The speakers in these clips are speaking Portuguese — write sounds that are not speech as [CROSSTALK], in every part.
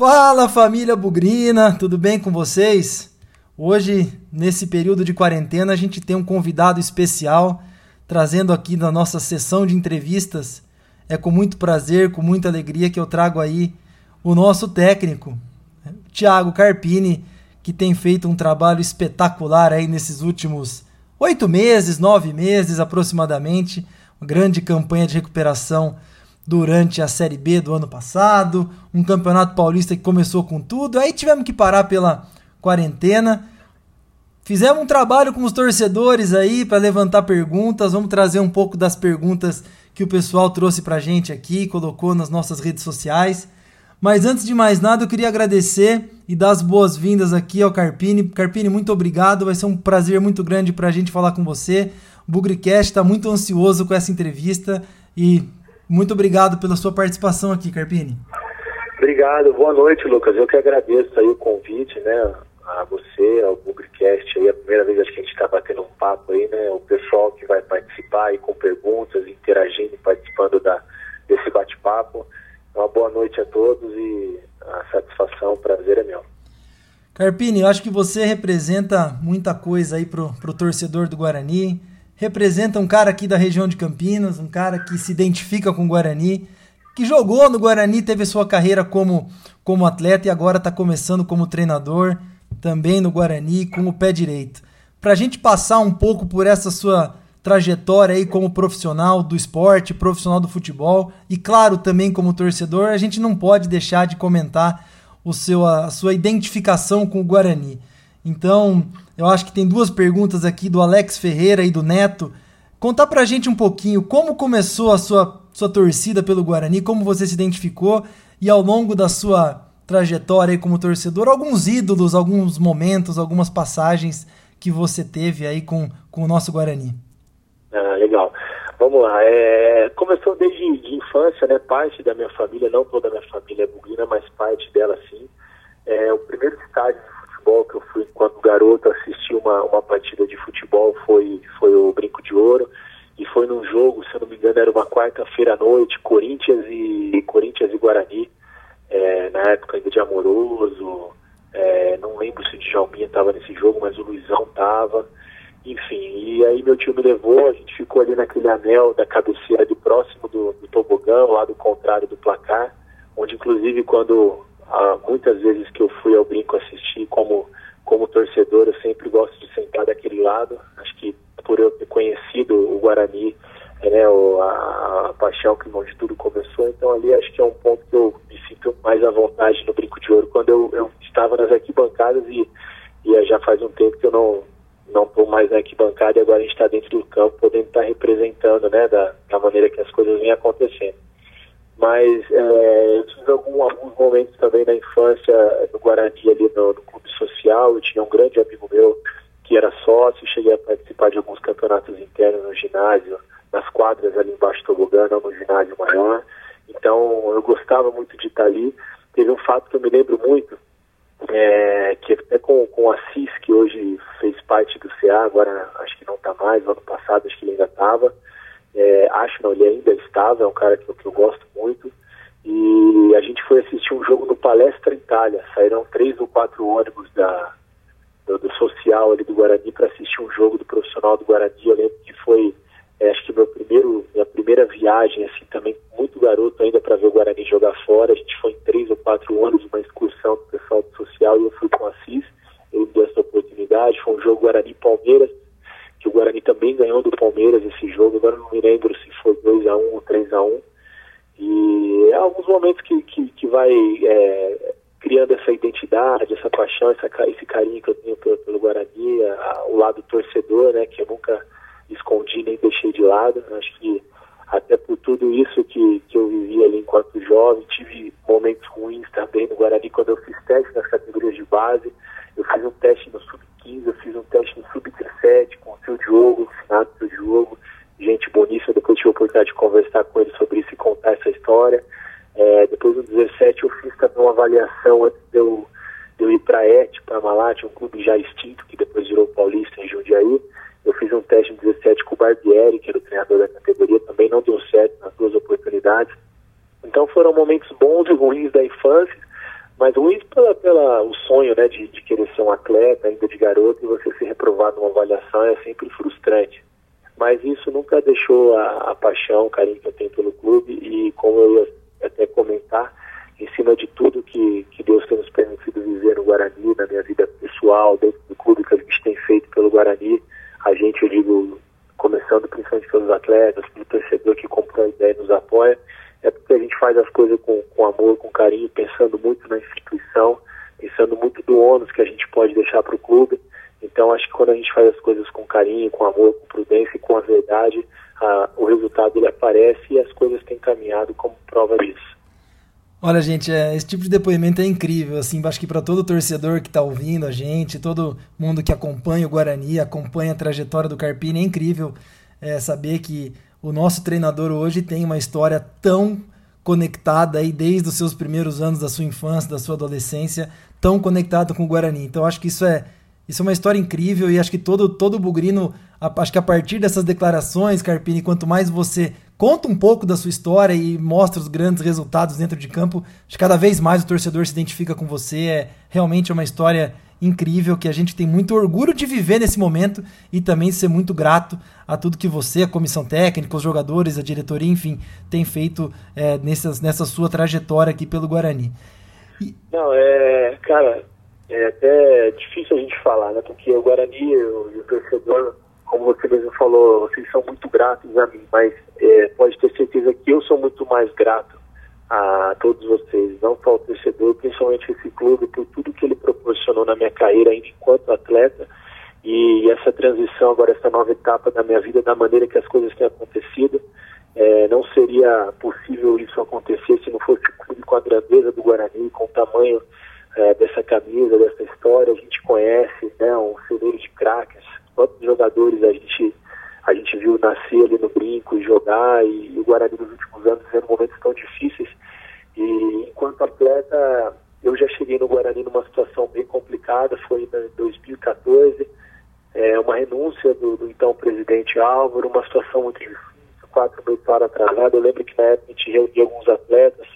Fala família Bugrina, tudo bem com vocês? Hoje, nesse período de quarentena, a gente tem um convidado especial trazendo aqui na nossa sessão de entrevistas. É com muito prazer, com muita alegria que eu trago aí o nosso técnico, Thiago Carpini, que tem feito um trabalho espetacular aí nesses últimos oito meses, nove meses aproximadamente. Uma grande campanha de recuperação durante a Série B do ano passado, um campeonato paulista que começou com tudo, aí tivemos que parar pela quarentena. Fizemos um trabalho com os torcedores aí para levantar perguntas, vamos trazer um pouco das perguntas que o pessoal trouxe para a gente aqui, colocou nas nossas redes sociais. Mas antes de mais nada, eu queria agradecer e dar as boas-vindas aqui ao Carpini. Carpini, muito obrigado, vai ser um prazer muito grande para a gente falar com você. O Bugricast está muito ansioso com essa entrevista e muito obrigado pela sua participação aqui, Carpini. Obrigado, boa noite, Lucas. Eu que agradeço aí o convite, né, a você, ao Bugrecast aí, a primeira vez acho que a gente está batendo um papo aí, né, o pessoal que vai participar aí com perguntas, interagindo participando da, desse bate-papo. Uma boa noite a todos e a satisfação, o prazer é meu. Carpini, eu acho que você representa muita coisa aí pro, pro torcedor do Guarani, representa um cara aqui da região de Campinas, um cara que se identifica com o Guarani, que jogou no Guarani, teve sua carreira como, como atleta e agora está começando como treinador, também no Guarani, com o pé direito. Para a gente passar um pouco por essa sua trajetória aí como profissional do esporte, profissional do futebol e claro também como torcedor, a gente não pode deixar de comentar o seu, a sua identificação com o Guarani. Então, eu acho que tem duas perguntas aqui do Alex Ferreira e do Neto. Contar pra gente um pouquinho como começou a sua, sua torcida pelo Guarani, como você se identificou e ao longo da sua trajetória como torcedor, alguns ídolos, alguns momentos, algumas passagens que você teve aí com, com o nosso Guarani. Ah, legal. Vamos lá. É, começou desde de infância, né? Parte da minha família, não toda a minha família é buguina, mas parte dela sim. É, o primeiro estádio futebol que eu fui quando garoto assistir uma, uma partida de futebol foi, foi o Brinco de Ouro e foi num jogo, se eu não me engano, era uma quarta-feira à noite, Corinthians e Corinthians e Guarani, é, na época ainda de Amoroso, é, não lembro se o Djalminha estava nesse jogo, mas o Luizão estava, enfim, e aí meu tio me levou, a gente ficou ali naquele anel da cabeceira de próximo do, do tobogão, lá do contrário do placar, onde inclusive quando ah, muitas vezes que eu fui ao brinco assistir como, como torcedor, eu sempre gosto de sentar daquele lado. Acho que por eu ter conhecido o Guarani, né, o, a, a, paixão que onde tudo começou, então ali acho que é um ponto que eu me sinto mais à vontade no Brinco de Ouro, quando eu, eu estava nas arquibancadas e, e já faz um tempo que eu não não estou mais na arquibancada e agora a gente está dentro do campo, podendo estar tá representando né, da, da maneira que as coisas vêm acontecendo mas é, eu tive algum, alguns momentos também na infância no Guarani, ali no, no, clube social, eu tinha um grande amigo meu que era sócio, cheguei a participar de alguns campeonatos internos no ginásio, nas quadras ali embaixo do tobogã, no ginásio maior, então eu gostava muito de estar ali. Teve um fato que eu me lembro muito, é, que até com, com o Assis, que hoje fez parte do CA, agora acho que não está mais, ano passado acho que ele ainda estava, é, acho não, ele ainda estava, é um cara que, que eu gosto muito. E a gente foi assistir um jogo no Palestra Itália. Saíram três ou quatro ônibus da, do, do social ali do Guarani para assistir um jogo do profissional do Guarani. Eu lembro que foi, é, acho que meu primeiro, minha primeira viagem, assim, também muito garoto ainda para ver o Guarani jogar fora. A gente foi em três ou quatro ônibus, uma excursão do pessoal do social e eu fui com o Assis. Ele me deu essa oportunidade. Foi um jogo Guarani-Palmeiras que o Guarani também ganhou do Palmeiras esse jogo, agora não me lembro se foi 2x1 ou 3x1. E é alguns momentos que, que, que vai é, criando essa identidade, essa paixão, essa, esse carinho que eu tenho pelo, pelo Guarani, a, o lado torcedor, né, que eu nunca escondi nem deixei de lado. Acho que até por tudo isso que, que eu vivi ali enquanto jovem, tive momentos ruins também no Guarani quando eu fiz teste nas categorias de base. Eu fiz um teste no Sub-15, eu fiz um teste no Sub-17 com o seu Diogo, o finado seu Diogo, gente boníssima. Depois tive a oportunidade de conversar com ele sobre isso e contar essa história. É, depois no 17 eu fiz também uma avaliação antes de eu, de eu ir para a ET, para Malate, um clube já extinto, que depois virou Paulista em Jundiaí. Eu fiz um teste no 17 com o Barbieri, que era o treinador da categoria, também não deu certo nas duas oportunidades. Então foram momentos bons e ruins da infância, Mas ruins pela, pela o sonho, né, de, de querer ser um atleta ainda de garoto e você ser reprovado numa avaliação é sempre frustrante. Mas isso nunca deixou a, a paixão, o carinho que eu tenho pelo clube e como eu ia até comentar, em cima de tudo que, que Deus tem nos permitido viver no Guarani, na minha vida pessoal, dentro do clube que a gente tem feito pelo Guarani, a gente, eu digo, começando principalmente pelos atletas, pelo torcedor que comprou a ideia e nos apoia, é porque a gente faz as coisas com, com amor, com carinho, pensando muito na instituição, pensando muito do ônus que a gente pode deixar para o clube. Então, acho que quando a gente faz as coisas com carinho, com amor, com prudência e com a verdade, a, o resultado ele aparece e as coisas têm caminhado como prova disso. Olha, gente, é, esse tipo de depoimento é incrível, assim, acho que para todo torcedor que está ouvindo a gente, todo mundo que acompanha o Guarani, acompanha a trajetória do Carpini, é incrível é, saber que o nosso treinador hoje tem uma história tão conectada aí desde os seus primeiros anos da sua infância, da sua adolescência, tão conectado com o Guarani. Então acho que isso é isso é uma história incrível e acho que todo todo bugrino, acho que a partir dessas declarações, Carpini, quanto mais você conta um pouco da sua história e mostra os grandes resultados dentro de campo, acho que cada vez mais o torcedor se identifica com você. É realmente uma história incrível que a gente tem muito orgulho de viver nesse momento e também ser muito grato a tudo que você, a comissão técnica, os jogadores, a diretoria, enfim, tem feito é, nessas, nessa sua trajetória aqui pelo Guarani. E... Não, é, cara, é até difícil a gente falar, né? Porque o Guarani e o, torcedor, como você mesmo falou, vocês são muito gratos a mim, mas é, pode ter certeza que eu sou muito mais grato a todos vocês, não só o torcedor, principalmente esse clube, por tudo que ele proporcionou na minha carreira ainda enquanto atleta e essa transição agora, essa nova etapa da minha vida, da maneira que as coisas têm acontecido. É, não seria possível isso acontecer se não fosse o clube com a grandeza do Guarani, com o tamanho é, dessa camisa, dessa história. A gente conhece, né, um celeiro de craques, quantos jogadores a gente a gente viu nascer ali no brinco e jogar, e, e o Guarani nos últimos anos vivendo momentos tão difíceis. E enquanto atleta, eu já cheguei no Guarani numa situação bem complicada, foi em 2014, é, uma renúncia do, do, então presidente Álvaro, uma situação muito difícil, quatro meses para atrasado. Eu lembro que na época a gente reunia alguns atletas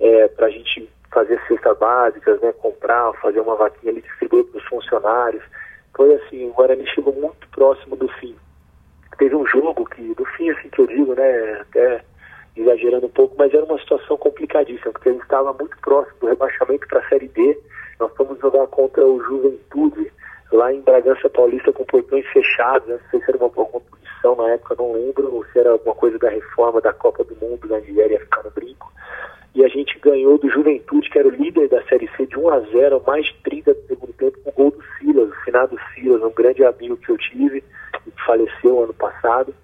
é, para a gente fazer cestas básicas, né, comprar, fazer uma vaquinha ali, distribuir para os funcionários. Foi assim, o Guarani chegou muito próximo do fim teve um jogo que, do fim, assim que eu digo, né, até exagerando um pouco, mas era uma situação complicadíssima, porque a gente estava muito próximo do rebaixamento para a Série D. Nós fomos jogar contra o Juventude, lá em Bragança Paulista, com portões fechados. Né? Não sei se era uma, alguma posição na época, não lembro, ou se era alguma coisa da reforma da Copa do Mundo, da Nigéria ia ficar no brinco. E a gente ganhou do Juventude, que era o líder da Série C, de 1 a 0 mais de 30 do segundo tempo, com o gol do Silas, o finado Silas, um grande amigo que eu tive que faleceu ano passado,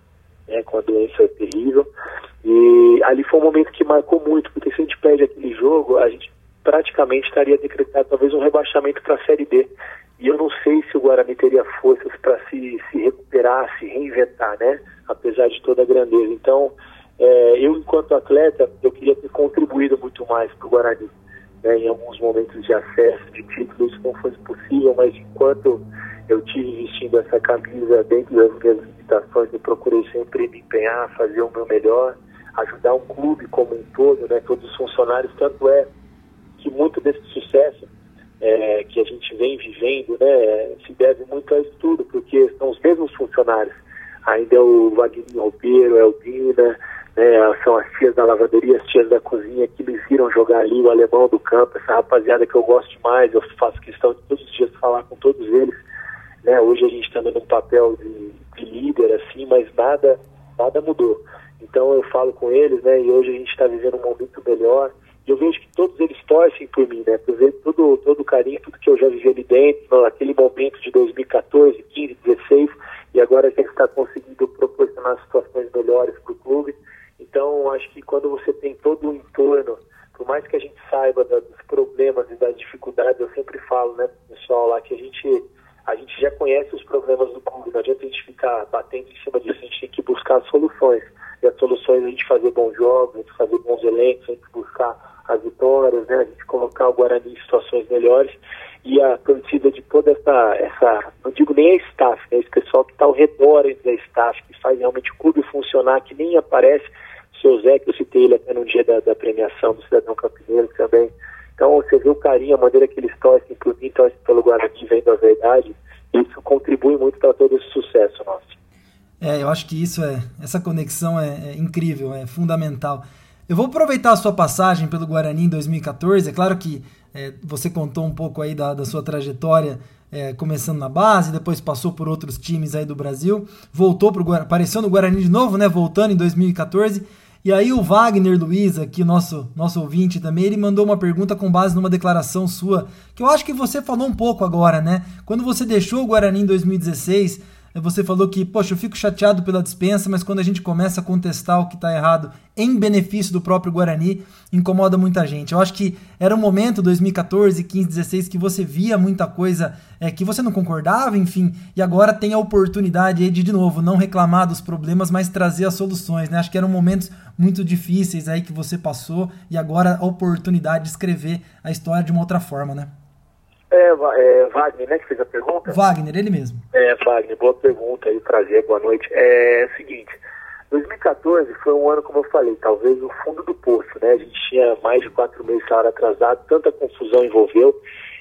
né, com a doença terrível. E ali foi um momento que marcou muito, porque se a gente perde aquele jogo, a gente praticamente estaria decretado talvez um rebaixamento para a Série D. E eu não sei se o Guarani teria forças para se, se recuperar, se reinventar, né? Apesar de toda a grandeza. Então, é, eu, enquanto atleta, eu queria ter contribuído muito mais para o Guarani. Né? Em alguns momentos de acesso, de título, isso não foi possível, mas enquanto eu tive vestindo essa camisa dentro das minhas limitações, eu procurei sempre me empenhar, fazer o meu melhor, ajudar o clube como um todo, né, todos os funcionários, tanto é que muito desse sucesso é, que a gente vem vivendo né, se deve muito a isso tudo, porque são os mesmos funcionários. Ainda é o Wagner Roupeiro, é o Dina, né, são as tias da lavaderia, as tias da cozinha que me viram jogar ali, o alemão do campo, essa rapaziada que eu gosto demais, eu faço questão de todos os dias falar com todos eles né? Hoje a gente está dando um papel de, de, líder, assim, mas nada, nada mudou. Então eu falo com eles, né? E hoje a gente está vivendo um momento melhor. E eu vejo que todos eles torcem por mim, né? Por ver todo, todo o carinho, tudo que eu já vivi ali dentro, naquele momento de 2014, 15, 16, e agora a gente está conseguindo proporcionar situações melhores para o clube. Então, acho que quando você tem todo o entorno, por mais que a gente saiba dos problemas e das dificuldades, eu sempre falo, né, pessoal lá, que a gente a gente já conhece os problemas do clube, não adianta a gente ficar batendo em cima disso, a gente tem que buscar soluções. E as soluções é a gente fazer bons jogos, a gente fazer bons elencos, a gente buscar as vitórias, né? a gente colocar o Guarani em situações melhores. E a torcida de toda essa, essa não digo nem a staff, né? esse pessoal que está ao redor da staff, que faz realmente o clube funcionar, que nem aparece. O seu Zé, que eu citei ele até no dia da, da premiação do Cidadão Campineiro também, Então você vê o carinho, a maneira que eles torcem por mim, torcem pelo Guarani, vendo a verdade, isso contribui muito para todo esse sucesso nosso. É, eu acho que isso é, essa conexão é, é incrível, é fundamental. Eu vou aproveitar a sua passagem pelo Guarani em 2014. É claro que é, você contou um pouco aí da, da sua trajetória, é, começando na base, depois passou por outros times aí do Brasil, voltou para o apareceu no Guarani de novo, né? Voltando em 2014. E aí o Wagner Luiz, aqui nosso nosso ouvinte também, ele mandou uma pergunta com base numa declaração sua, que eu acho que você falou um pouco agora, né? Quando você deixou o Guarani em 2016, você falou que, poxa, eu fico chateado pela dispensa, mas quando a gente começa a contestar o que está errado em benefício do próprio Guarani, incomoda muita gente. Eu acho que era um momento, 2014, 15, 16, que você via muita coisa é, que você não concordava, enfim, e agora tem a oportunidade de, de novo, não reclamar dos problemas, mas trazer as soluções, né? Acho que eram momentos muito difíceis aí que você passou e agora a oportunidade de escrever a história de uma outra forma, né? É, é, Wagner, né, que fez a pergunta? Wagner, ele mesmo. É, Wagner, boa pergunta aí, prazer, boa noite. É, é o seguinte, 2014 foi um ano, como eu falei, talvez o fundo do poço, né? A gente tinha mais de quatro meses salário atrasado, tanta confusão envolveu,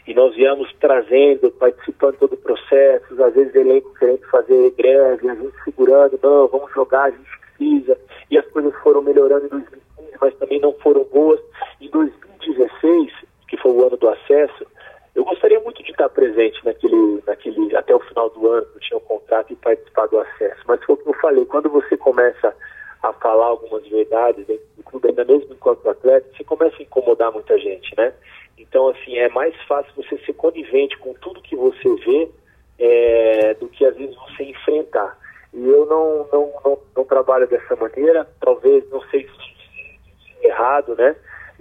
e nós viemos trazendo, participando de todo o processo, às vezes elenco querendo fazer greve, a gente segurando, não, vamos jogar, a gente precisa, e as coisas foram melhorando em 2015, mas também não foram boas. Em 2016, que foi o ano do acesso, eu gostaria muito de estar presente naquele, naquele até o final do ano, eu tinha um contrato e participar do acesso. Mas foi o que eu falei, quando você começa a falar algumas verdades dentro do clube, ainda mesmo enquanto atleta, você começa a incomodar muita gente, né? Então, assim, é mais fácil você ser conivente com tudo que você vê é, do que às vezes você enfrentar. E eu não, não, não, não trabalho dessa maneira, talvez, não sei se errado, né?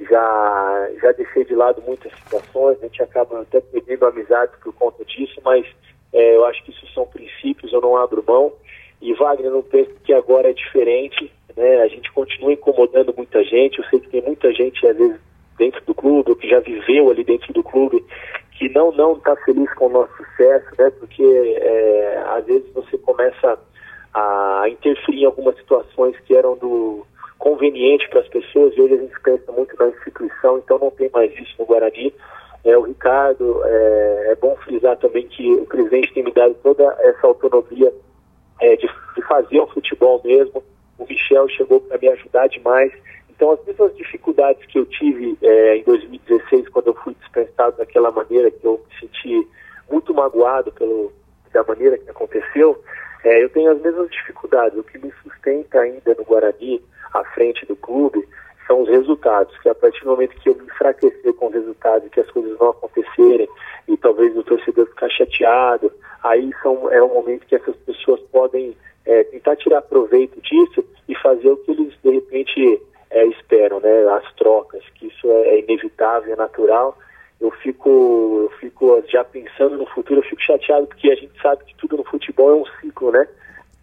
Já, já deixei de lado muitas situações, a gente acaba até perdendo amizade por conta disso, mas é, eu acho que isso são princípios, eu não abro mão. E Wagner, não penso que agora é diferente, né? A gente continua incomodando muita gente, eu sei que tem muita gente, às vezes, dentro do clube, ou que já viveu ali dentro do clube, que não não está feliz com o nosso sucesso, né? Porque é, às vezes você começa a interferir em algumas situações que eram do conveniente para as pessoas, e hoje a gente pensa muito na instituição, então não tem mais isso no Guarani. É, o Ricardo, é, é bom frisar também que o presidente tem me dado toda essa autonomia é, de, de fazer o futebol mesmo. O Michel chegou para me ajudar demais. Então, as mesmas dificuldades que eu tive é, em 2016, quando eu fui dispensado daquela maneira, que eu me senti muito magoado pelo, da maneira que aconteceu, é, eu tenho as mesmas dificuldades. O que me sustenta ainda no Guarani à frente do clube são os resultados, que a partir do momento que eu me enfraquecer com os resultados que as coisas não acontecerem e talvez o torcedor ficar chateado, aí são, é um momento que essas pessoas podem é, tentar tirar proveito disso e fazer o que eles de repente é, esperam, né? As trocas, que isso é, é inevitável, é natural. Eu fico, eu fico já pensando no futuro, eu fico chateado porque a gente sabe que tudo no futebol é um ciclo, né?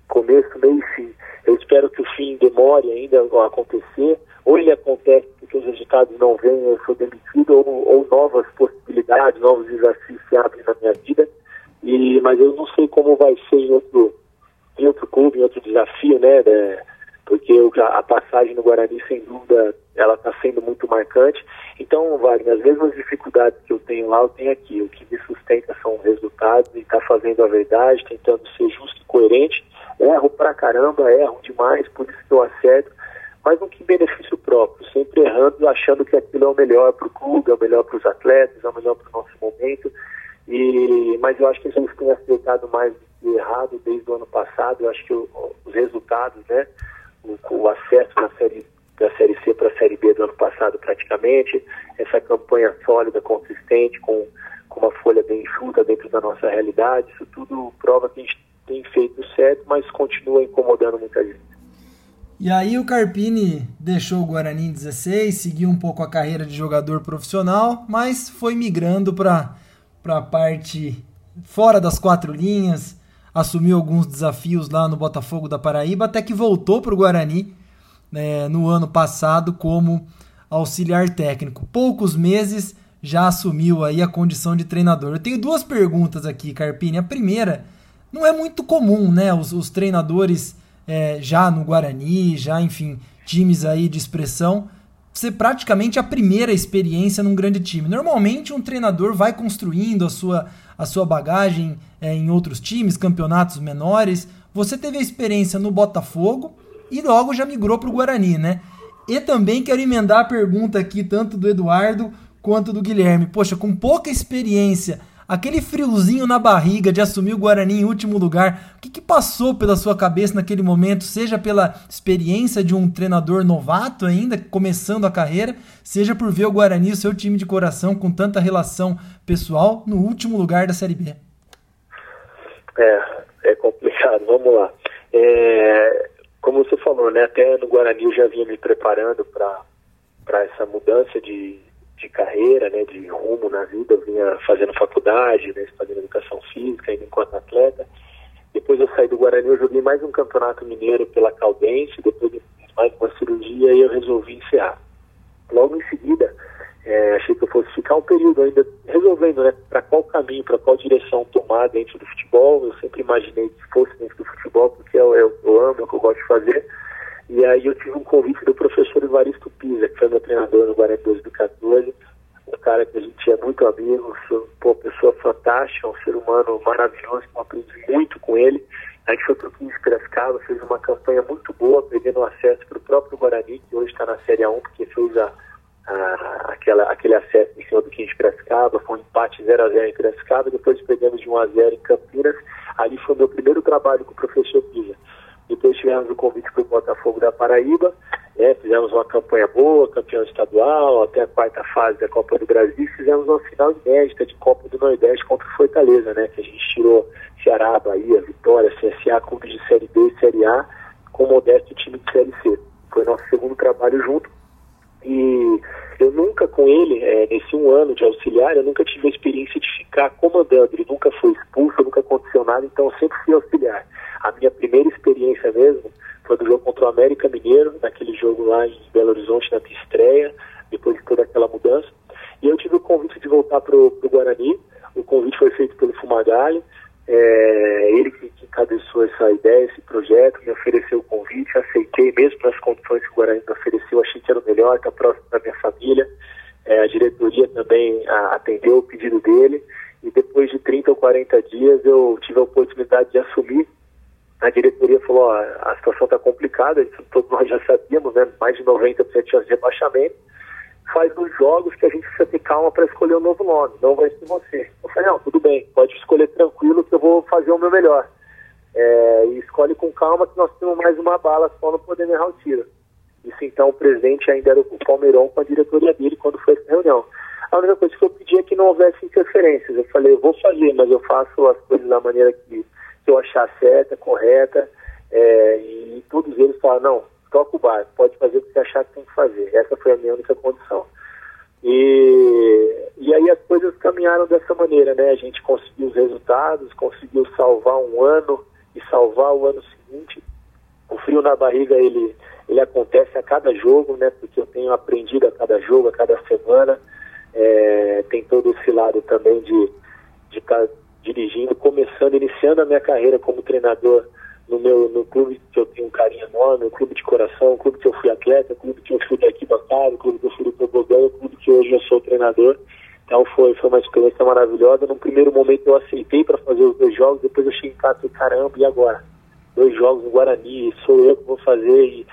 Começo, meio e fim. Eu espero que o fim demore ainda a acontecer, ou ele acontece porque os resultados não vêm, eu sou demitido, ou, ou novas possibilidades, novos desafios se abrem na minha vida. E, mas eu não sei como vai ser em outro, em outro clube, em outro desafio, né? né porque a passagem no Guarani, sem dúvida, ela está sendo muito marcante. Então, Wagner, as mesmas dificuldades que eu tenho lá, eu tenho aqui. O que me sustenta são os resultados e está fazendo a verdade, tentando ser justo e coerente Erro pra caramba, erro demais, por isso que eu acerto, mas não que benefício próprio, sempre errando, achando que aquilo é o melhor para o clube, é o melhor para os atletas, é o melhor para o nosso momento. E, mas eu acho que a gente tem acertado mais do errado desde o ano passado. Eu acho que o, os resultados, né, o, o acesso na série da série C para a série B do ano passado praticamente, essa campanha sólida, consistente, com, com uma folha bem enxuta dentro da nossa realidade, isso tudo prova que a gente tem feito certo, mas continua incomodando muita gente. E aí o Carpini deixou o Guarani em 16, seguiu um pouco a carreira de jogador profissional, mas foi migrando para a parte fora das quatro linhas, assumiu alguns desafios lá no Botafogo da Paraíba, até que voltou para o Guarani né, no ano passado como auxiliar técnico. Poucos meses já assumiu aí a condição de treinador. Eu tenho duas perguntas aqui, Carpini. A primeira não é muito comum, né? Os, os treinadores é, já no Guarani, já, enfim, times aí de expressão, ser praticamente a primeira experiência num grande time. Normalmente um treinador vai construindo a sua, a sua bagagem é, em outros times, campeonatos menores. Você teve a experiência no Botafogo e logo já migrou para o Guarani, né? E também quero emendar a pergunta aqui, tanto do Eduardo quanto do Guilherme. Poxa, com pouca experiência, aquele friozinho na barriga de assumir o Guarani em último lugar, o que, que, passou pela sua cabeça naquele momento, seja pela experiência de um treinador novato ainda, começando a carreira, seja por ver o Guarani, o seu time de coração, com tanta relação pessoal, no último lugar da Série B? É, é complicado, vamos lá. É, como você falou, né, até no Guarani eu já vinha me preparando para essa mudança de, de carreira, né, de rumo na vida, eu vinha fazendo faculdade, né, fazendo educação física, ainda enquanto atleta. Depois eu saí do Guarani, eu joguei mais um campeonato mineiro pela Caldense, depois mais uma cirurgia e eu resolvi encerrar. Logo em seguida, é, achei que eu fosse ficar um período ainda resolvendo, né, para qual caminho, para qual direção tomar dentro do futebol. Eu sempre imaginei que fosse dentro do futebol, porque eu, eu, eu amo, é o que eu gosto de fazer. E aí eu tive um convite do professor Evaristo Pisa, que foi meu treinador no Guarani 2014, um cara que a gente é muito amigo, uma pessoa fantástica, um ser humano maravilhoso, que eu aprendi muito com ele. A gente foi para o 15 Piracicaba, fez uma campanha muito boa, perdendo acesso para o próprio Guarani, que hoje está na Série A1, porque fez a, a, aquela, aquele acesso em cima do 15 Piracicaba, foi um empate 0 a 0 em Piracicaba, depois perdemos de 1 a 0 em Campinas. Ali foi o meu primeiro trabalho com o professor Pisa. Depois tivemos o convite para o Botafogo da Paraíba, é, fizemos uma campanha boa, campeão estadual, até a quarta fase da Copa do Brasil, fizemos uma final inédita de Copa do Nordeste contra o Fortaleza, né, que a gente tirou Ceará, Bahia, Vitória, CSA, clubes de Série B e Série A, com o modesto time de Série C. Foi nosso segundo trabalho junto, e eu nunca com ele, é, nesse um ano de auxiliar, eu nunca tive a experiência de ficar comandando, ele nunca foi expulso, nunca aconteceu nada, então eu sempre fui auxiliar. A minha primeira experiência mesmo foi do jogo contra o América Mineiro, naquele jogo lá em Belo Horizonte, na minha estreia, depois de toda aquela mudança. E eu tive o convite de voltar para o Guarani, o convite foi feito pelo Fumagalli, é, ele que, encabeçou essa ideia, esse projeto, me ofereceu o convite, aceitei mesmo nas condições que o Guarani me ofereceu, achei que era o melhor, está próximo da minha família. É, a diretoria também a, atendeu o pedido dele e depois de 30 ou 40 dias eu tive a oportunidade de assumir a diretoria falou, ó, a situação está complicada, isso todos nós já sabíamos, né? mais de 90% de rebaixamento, faz os jogos que a gente precisa ter calma para escolher um novo nome, não vai ser você. Eu falei, não, tudo bem, pode escolher tranquilo que eu vou fazer o meu melhor. É, e escolhe com calma que nós temos mais uma bala só não podemos errar o tiro. Isso então, o presidente ainda era o Palmeirão com a diretoria dele quando foi essa reunião. A única coisa que eu pedi é que não houvesse interferências. Eu falei, eu vou fazer, mas eu faço as coisas da maneira que que eu achar certa, correta, é, e todos eles falaram, não, toca o barco, pode fazer o que você achar que tem que fazer. Essa foi a minha única condição. E, e aí as coisas caminharam dessa maneira, né? A gente conseguiu os resultados, conseguiu salvar um ano e salvar o ano seguinte. O frio na barriga, ele, ele acontece a cada jogo, né? Porque eu tenho aprendido a cada jogo, a cada semana. É, tem todo esse lado também de estar de dirigindo, começando, iniciando a minha carreira como treinador no meu no clube que eu tenho um carinho enorme, o clube de coração, o clube que eu fui atleta, o clube que eu fui daqui bancada, o clube que eu fui do Tobogão, o clube que hoje eu sou treinador. Então foi, foi uma experiência maravilhosa. No primeiro momento eu aceitei para fazer os dois jogos, depois eu cheguei em casa e caramba, e agora? Dois jogos no Guarani, sou eu que vou fazer. E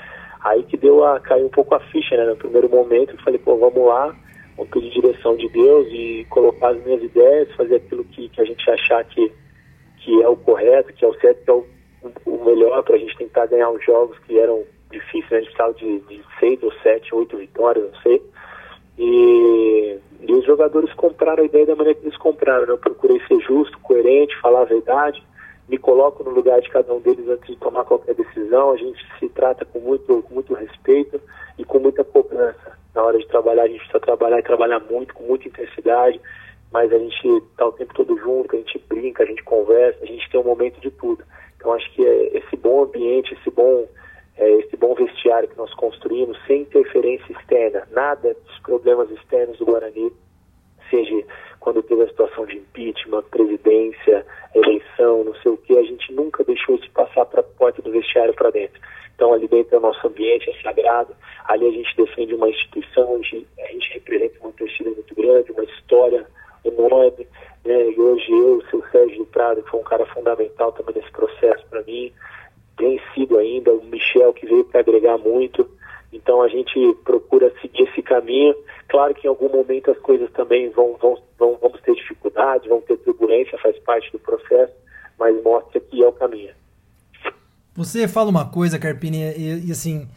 aí que deu a cair um pouco a ficha, né? No primeiro momento eu falei, pô, vamos lá vou pedir direção de Deus e colocar as minhas ideias, fazer aquilo que, que a gente achar que, que é o correto, que é o certo, que é o, o melhor para a gente tentar ganhar os jogos que eram difíceis, né? a gente precisava de, de seis ou sete, oito vitórias, não sei. E, e os jogadores compraram a ideia da maneira que eles compraram. Né? Eu procurei ser justo, coerente, falar a verdade, me coloco no lugar de cada um deles antes de tomar qualquer decisão. A gente se trata com muito, com muito respeito e com muita cobrança na hora de trabalhar, a gente precisa trabalhar e trabalhar muito, com muita intensidade, mas a gente está o tempo todo junto, a gente brinca, a gente conversa, a gente tem um momento de tudo. Então acho que é esse bom ambiente, esse bom, é, esse bom vestiário que nós construímos, sem interferência externa, nada dos problemas externos do Guarani, seja quando teve a situação de impeachment, presidência, eleição, não sei o que, a gente nunca deixou isso passar para a porta do vestiário para dentro. Então ali dentro é o nosso ambiente, é sagrado, ali a gente defende uma instituição a gente, a gente representa uma torcida muito grande, uma história enorme, né? E hoje eu, o seu Sérgio Prado, que foi um cara fundamental também nesse processo para mim, tem sido ainda, o Michel que veio para agregar muito. Então a gente procura seguir esse caminho. Claro que em algum momento as coisas também vão, vão, vão vamos ter dificuldades, vão ter turbulência, faz parte do processo, mas mostra que é o caminho. Você fala uma coisa, Carpini, e, e assim,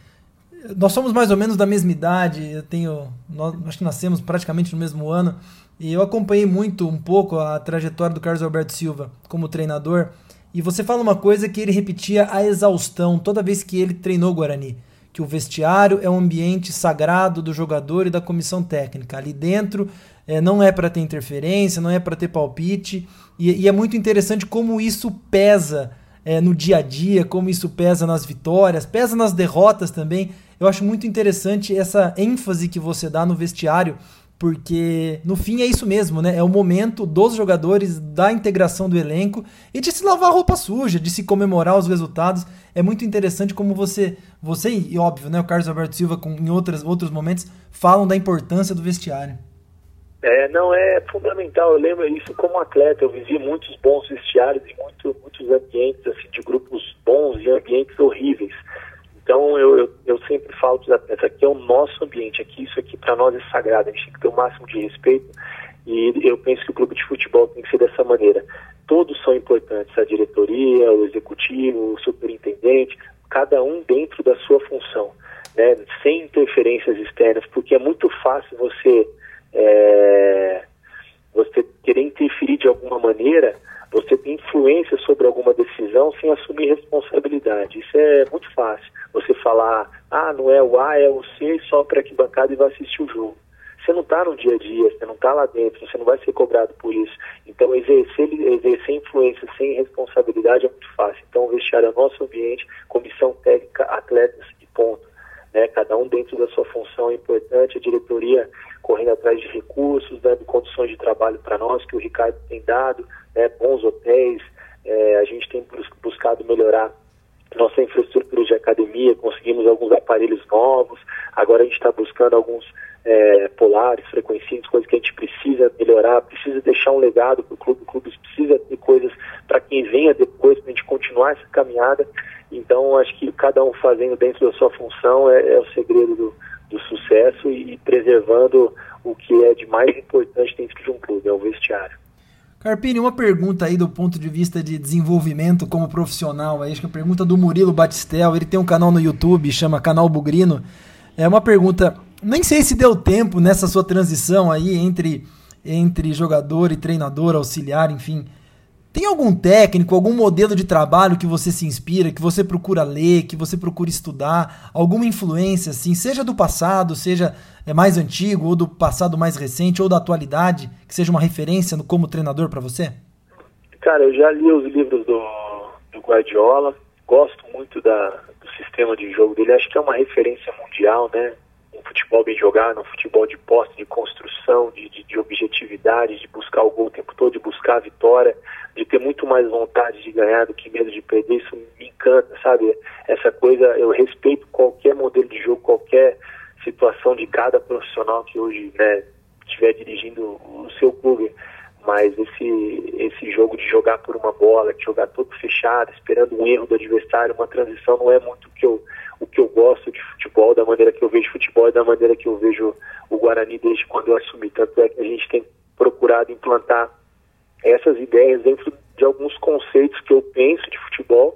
nós somos mais ou menos da mesma idade, eu tenho, nós, acho que nascemos praticamente no mesmo ano, e eu acompanhei muito, um pouco, a trajetória do Carlos Alberto Silva como treinador, e você fala uma coisa que ele repetia a exaustão toda vez que ele treinou Guarani, que o vestiário é um ambiente sagrado do jogador e da comissão técnica. Ali dentro é, não é para ter interferência, não é para ter palpite, e, e, é muito interessante como isso pesa é, no dia a dia, como isso pesa nas vitórias, pesa nas derrotas também. Eu acho muito interessante essa ênfase que você dá no vestiário, porque no fim é isso mesmo, né? É o momento dos jogadores, da integração do elenco e de se lavar a roupa suja, de se comemorar os resultados. É muito interessante como você, você e óbvio, né, o Carlos Alberto Silva com, em outras, outros momentos falam da importância do vestiário. É, não é fundamental. Eu lembro isso como atleta. Eu vivi muitos bons vestiários e muito, muitos ambientes assim de grupos bons e ambientes horríveis. Então eu, eu, eu sempre falo para atletas, aqui é o nosso ambiente, aqui isso aqui para nós é sagrado, a gente tem que ter o máximo de respeito e eu penso que o clube de futebol tem que ser dessa maneira. Todos são importantes, a diretoria, o executivo, o superintendente, cada um dentro da sua função, né? sem interferências externas, porque é muito fácil você é, você querer interferir de alguma maneira, você tem influência sobre alguma decisão sem assumir responsabilidade. Isso é muito fácil. Você falar, ah, não é o A, é o C, só para que bancada e vai assistir o jogo. Você não está no dia a dia, você não está lá dentro, você não vai ser cobrado por isso. Então, exercer, exercer influência sem responsabilidade é muito fácil. Então, o vestiário é nosso ambiente, comissão técnica, atletas e ponto. Né? Cada um dentro da sua função é importante, a diretoria correndo atrás de recursos, dando condições de trabalho para nós, que o Ricardo tem dado, né? bons hotéis, é, a gente tem buscado melhorar nossa infraestrutura de academia, conseguimos alguns aparelhos novos, agora a gente está buscando alguns é, polares, frequencímetros, coisas que a gente precisa melhorar, precisa deixar um legado para o clube, o clube precisa ter coisas para quem venha depois, para a gente continuar essa caminhada. Então, acho que cada um fazendo dentro da sua função é, é o segredo do, do sucesso e, e preservando o que é de mais importante dentro de um clube, é o vestiário. Carpini, uma pergunta aí do ponto de vista de desenvolvimento como profissional. Aí, acho que a pergunta do Murilo Batistel, ele tem um canal no YouTube, chama Canal Bugrino. É uma pergunta, nem sei se deu tempo nessa sua transição aí entre, entre jogador e treinador, auxiliar, enfim. Tem algum técnico, algum modelo de trabalho que você se inspira, que você procura ler, que você procura estudar, alguma influência, assim, seja do passado, seja é mais antigo, ou do passado mais recente, ou da atualidade, que seja uma referência no, como treinador para você? Cara, eu já li os livros do, do Guardiola, gosto muito da, do sistema de jogo dele, acho que é uma referência mundial, né? Um futebol bem jogado, um futebol de posse, de construção, de, de, de, objetividade, de buscar o gol o tempo todo, de buscar a vitória, de ter muito mais vontade de ganhar do que medo de perder. Isso me encanta, sabe? Essa coisa, eu respeito qualquer modelo de jogo, qualquer situação de cada profissional que hoje né, estiver dirigindo o seu clube. Mas esse, esse jogo de jogar por uma bola, de jogar todo fechado, esperando um erro do adversário, uma transição, não é muito o que eu o que eu gosto de futebol, da maneira que eu vejo futebol e da maneira que eu vejo o Guarani desde quando eu assumi. Tanto é que a gente tem procurado implantar essas ideias dentro de alguns conceitos que eu penso de futebol.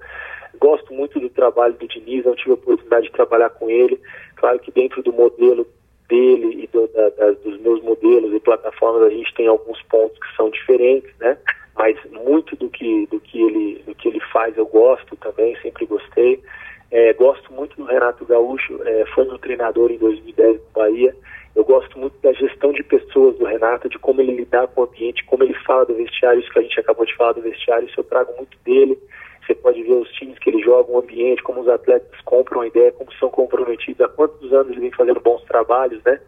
Gosto muito do trabalho do Diniz, não tive a oportunidade de trabalhar com ele. Claro que dentro do modelo dele e do, da, da, dos meus modelos e plataformas a gente tem alguns pontos que são diferentes, né? Mas muito do que do que ele do que ele faz eu gosto também, sempre gostei. É, gosto muito do Renato Gaúcho, é, foi meu treinador em 2010 no Bahia. Eu gosto muito da gestão de pessoas do Renato, de como ele lidar com o ambiente, como ele fala do vestiário, isso que a gente acabou de falar do vestiário, isso eu trago muito dele. Você pode ver os times que ele joga, o ambiente, como os atletas compram a ideia, como são comprometidos, há quantos anos ele vem fazendo bons trabalhos, né?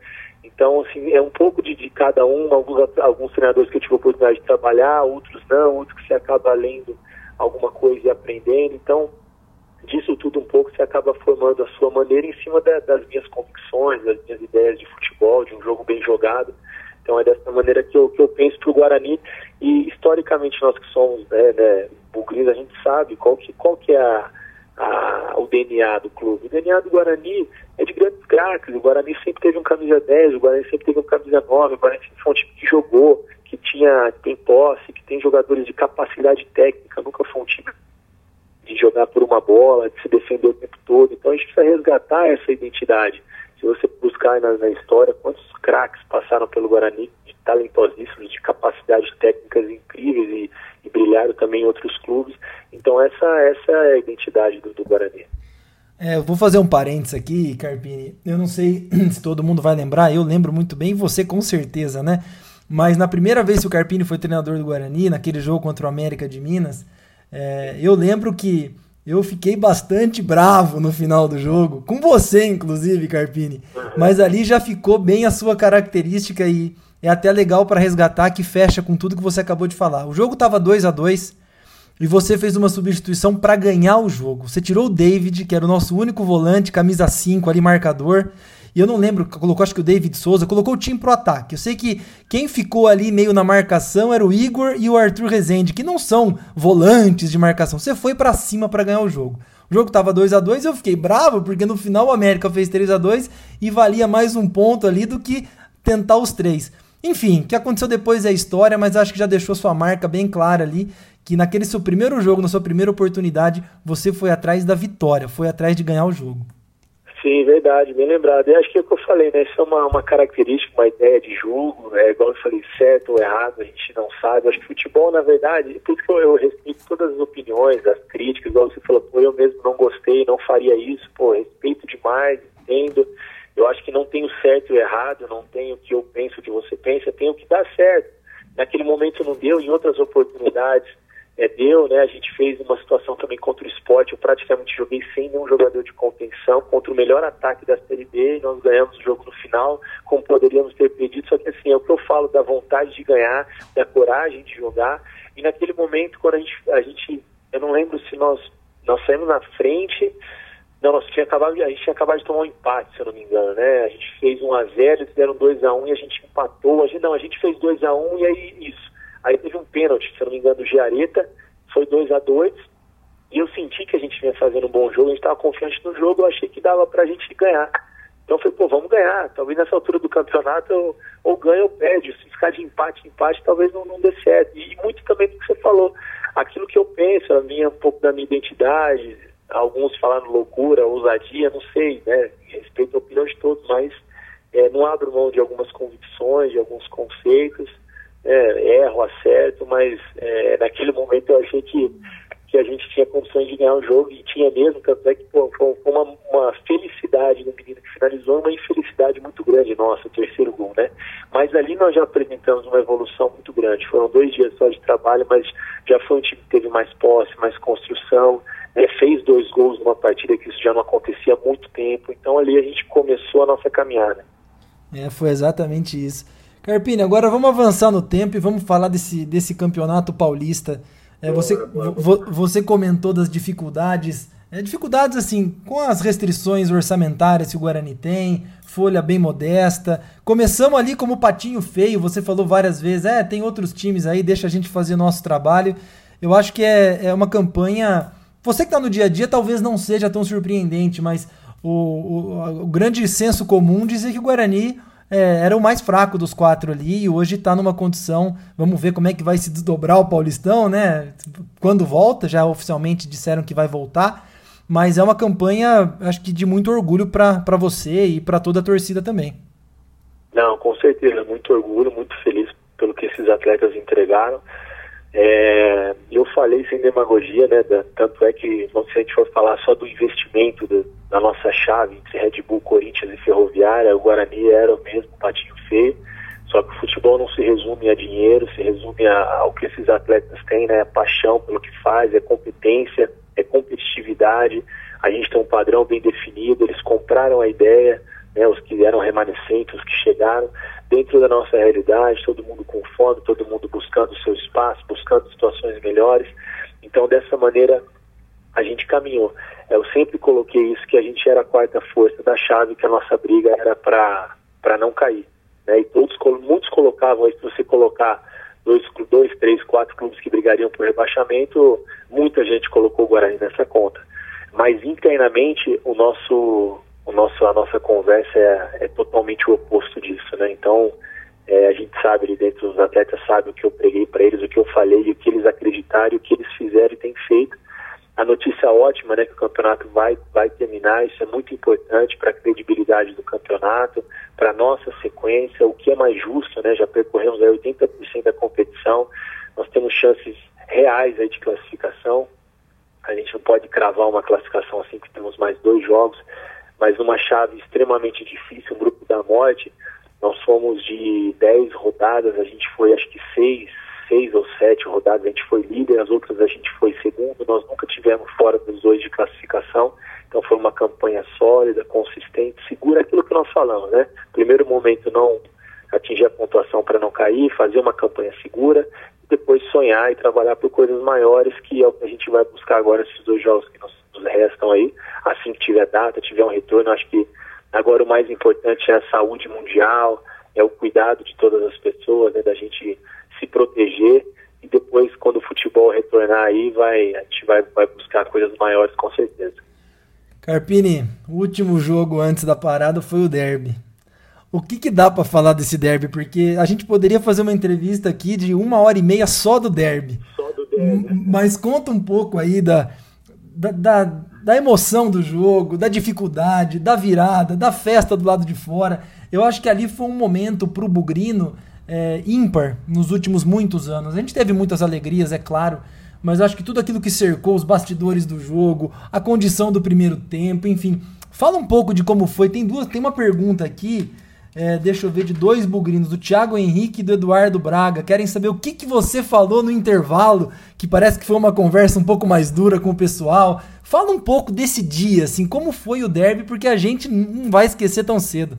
Então, assim, é um pouco de, de cada um, alguns, alguns treinadores que eu tive a oportunidade de trabalhar, outros não, outros que você acaba lendo alguma coisa e aprendendo. Então, disso tudo um pouco você acaba formando a sua maneira em cima da, das minhas convicções, das minhas ideias de futebol, de um jogo bem jogado. Então é dessa maneira que eu, que eu penso para o Guarani e historicamente nós que somos né, né, a gente sabe qual que, qual que é a, a, o DNA do clube. O DNA do Guarani é de grandes craques, o Guarani sempre teve um camisa 10, o Guarani sempre teve um camisa 9, o Guarani sempre foi um time que jogou, que tinha, tem posse, que tem jogadores de capacidade técnica, nunca foi um time de jogar por uma bola, de se defender o tempo todo. Então a gente precisa resgatar essa identidade. Se você buscar na, na história quantos craques passaram pelo Guarani, de talentosíssimos, de capacidades técnicas incríveis e, e brilharam também em outros clubes. Então essa, essa é a identidade do, do Guarani. É, vou fazer um parênteses aqui, Carpini. Eu não sei [CLEARS THROAT] se todo mundo vai lembrar, eu lembro muito bem, você com certeza, né? Mas na primeira vez que o Carpini foi treinador do Guarani, naquele jogo contra o América de Minas, é, eu lembro que eu fiquei bastante bravo no final do jogo, com você, inclusive, Carpini. Mas ali já ficou bem a sua característica e é até legal para resgatar que fecha com tudo que você acabou de falar. O jogo estava 2 a 2 e você fez uma substituição para ganhar o jogo. Você tirou o David, que era o nosso único volante, camisa 5 ali, marcador, e eu não lembro, colocou acho que o David Souza, colocou o time pro ataque. Eu sei que quem ficou ali meio na marcação era o Igor e o Arthur Rezende, que não são volantes de marcação. Você foi para cima para ganhar o jogo. O jogo tava 2 a 2 eu fiquei bravo, porque no final o América fez 3 a 2 e valia mais um ponto ali do que tentar os três. Enfim, o que aconteceu depois é história, mas acho que já deixou sua marca bem clara ali, que naquele seu primeiro jogo, na sua primeira oportunidade, você foi atrás da vitória, foi atrás de ganhar o jogo. Sim, verdade, bem lembrado. E acho que é o que eu falei, né? Isso é uma, uma característica, uma ideia de jogo, é igual eu falei, certo ou errado, a gente não sabe. Acho que futebol, na verdade, por isso que eu, eu respeito todas as opiniões, as críticas, igual você falou, pô, eu mesmo não gostei, não faria isso, pô, respeito demais, entendo. Eu acho que não tem o certo e o errado, não tem o que eu penso, o que você pensa, tem o que dá certo. Naquele momento não deu, em outras oportunidades é, deu, né? A gente fez uma situação também contra o esporte. Eu praticamente joguei sem nenhum jogador de contenção contra o melhor ataque da Série B. Nós ganhamos o jogo no final, como poderíamos ter perdido. Só que assim, é o que eu falo da vontade de ganhar, da coragem de jogar. E naquele momento, quando a gente, a gente eu não lembro se nós, nós saímos na frente. Não, nós tinha acabado, a gente tinha acabado de tomar um empate, se eu não me engano, né? A gente fez 1 a 0 eles deram 2 a 1 e a gente empatou. A gente, não, a gente fez 2 a 1 e aí isso Aí teve um pênalti, se eu não me engano, do Giareta, foi 2 a 2 e eu senti que a gente vinha fazendo um bom jogo, a gente estava confiante no jogo, eu achei que dava para a gente ganhar. Então eu falei, pô, vamos ganhar. Talvez nessa altura do campeonato eu, ou ganha ou perde. Se ficar de empate, empate, talvez não, não dê certo. E muito também do que você falou. Aquilo que eu penso, a minha, um pouco da minha identidade, alguns falaram loucura, ousadia, não sei, né? Respeito a opinião de todos, mas é, não abro mão de algumas convicções, de alguns conceitos é, erro, acerto, mas é, naquele momento eu achei que, que a gente tinha condições de ganhar o jogo e tinha mesmo, tanto é que pô, foi uma, uma felicidade no menino que finalizou, uma infelicidade muito grande nossa, o terceiro gol, né? Mas ali nós já apresentamos uma evolução muito grande. Foram dois dias só de trabalho, mas já foi um time que teve mais posse, mais construção, né? fez dois gols numa partida que isso já não acontecia há muito tempo. Então ali a gente começou a nossa caminhada. É, foi exatamente isso. Carpini, agora vamos avançar no tempo e vamos falar desse, desse campeonato paulista. É, você, vo, você comentou das dificuldades, é, dificuldades assim, com as restrições orçamentárias que o Guarani tem, folha bem modesta. Começamos ali como patinho feio, você falou várias vezes, é, tem outros times aí, deixa a gente fazer nosso trabalho. Eu acho que é, é uma campanha. Você que está no dia a dia talvez não seja tão surpreendente, mas o, o, o grande senso comum dizer que o Guarani é, era o mais fraco dos quatro ali e hoje está numa condição. Vamos ver como é que vai se desdobrar o Paulistão, né? Quando volta, já oficialmente disseram que vai voltar. Mas é uma campanha, acho que de muito orgulho para você e para toda a torcida também. Não, com certeza, muito orgulho, muito feliz pelo que esses atletas entregaram. É, eu falei sem demagogia, né? Da, tanto é que, se a gente for falar só do investimento do, da nossa chave entre Red Bull, Corinthians e Ferroviária, o Guarani era o mesmo patinho feio. Só que o futebol não se resume a dinheiro, se resume a, ao que esses atletas têm, né? A paixão pelo que faz, é competência, é competitividade. A gente tem um padrão bem definido, eles compraram a ideia, né? Os que eram remanescentes, os que chegaram dentro da nossa realidade, todo mundo com fome, todo mundo buscando seu espaço, buscando situações melhores. Então, dessa maneira, a gente caminhou. Eu sempre coloquei isso, que a gente era a quarta força da chave, que a nossa briga era para não cair. Né? E todos, muitos colocavam se você colocar dois, dois, três, quatro clubes que brigariam por rebaixamento, muita gente colocou o Guarani nessa conta. Mas internamente o nosso, o nosso, a nossa conversa é, é totalmente o oposto disso, né? Então é, a gente sabe ali dentro, os atletas sabem o que eu preguei para eles, o que eu falei, o que eles acreditaram, o que eles fizeram e têm feito. A notícia ótima, né, que o campeonato vai, vai terminar, isso é muito importante para a credibilidade do campeonato, para a nossa sequência, o que é mais justo, né, já percorremos aí 80% da competição, nós temos chances reais aí de classificação, a gente não pode cravar uma classificação assim que temos mais dois jogos, mas numa chave extremamente difícil, um grupo da morte, nós fomos de 10 rodadas, a gente foi acho que seis, seis ou sete rodadas, a gente foi líder, as outras a gente foi segundo, nós nunca tivemos fora dos dois de classificação, então foi uma campanha sólida, consistente, segura aquilo que nós falamos, né? Primeiro momento não atingir a pontuação para não cair, fazer uma campanha segura, depois sonhar e trabalhar por coisas maiores, que é o que a gente vai buscar agora esses dois jogos que nos, restam aí, assim que tiver data, tiver um retorno, acho que agora o mais importante é a saúde mundial, é o cuidado de todas as pessoas, né, da gente se proteger e depois quando o futebol retornar aí, vai, a gente vai, vai buscar coisas maiores com certeza. Carpini, o último jogo antes da parada foi o derby. O que, que dá para falar desse derby? Porque a gente poderia fazer uma entrevista aqui de uma hora e meia só do derby. Só do derby. Mas conta um pouco aí da, da, da, da emoção do jogo, da dificuldade, da virada, da festa do lado de fora. Eu acho que ali foi um momento para o Bugrino é, ímpar nos últimos muitos anos. A gente teve muitas alegrias, é claro, mas acho que tudo aquilo que cercou os bastidores do jogo, a condição do primeiro tempo, enfim. Fala um pouco de como foi. Tem duas, tem uma pergunta aqui, é, deixa eu ver, de dois bugrinos, do Thiago Henrique e do Eduardo Braga. Querem saber o que, que você falou no intervalo, que parece que foi uma conversa um pouco mais dura com o pessoal. Fala um pouco desse dia, assim, como foi o derby, porque a gente não vai esquecer tão cedo.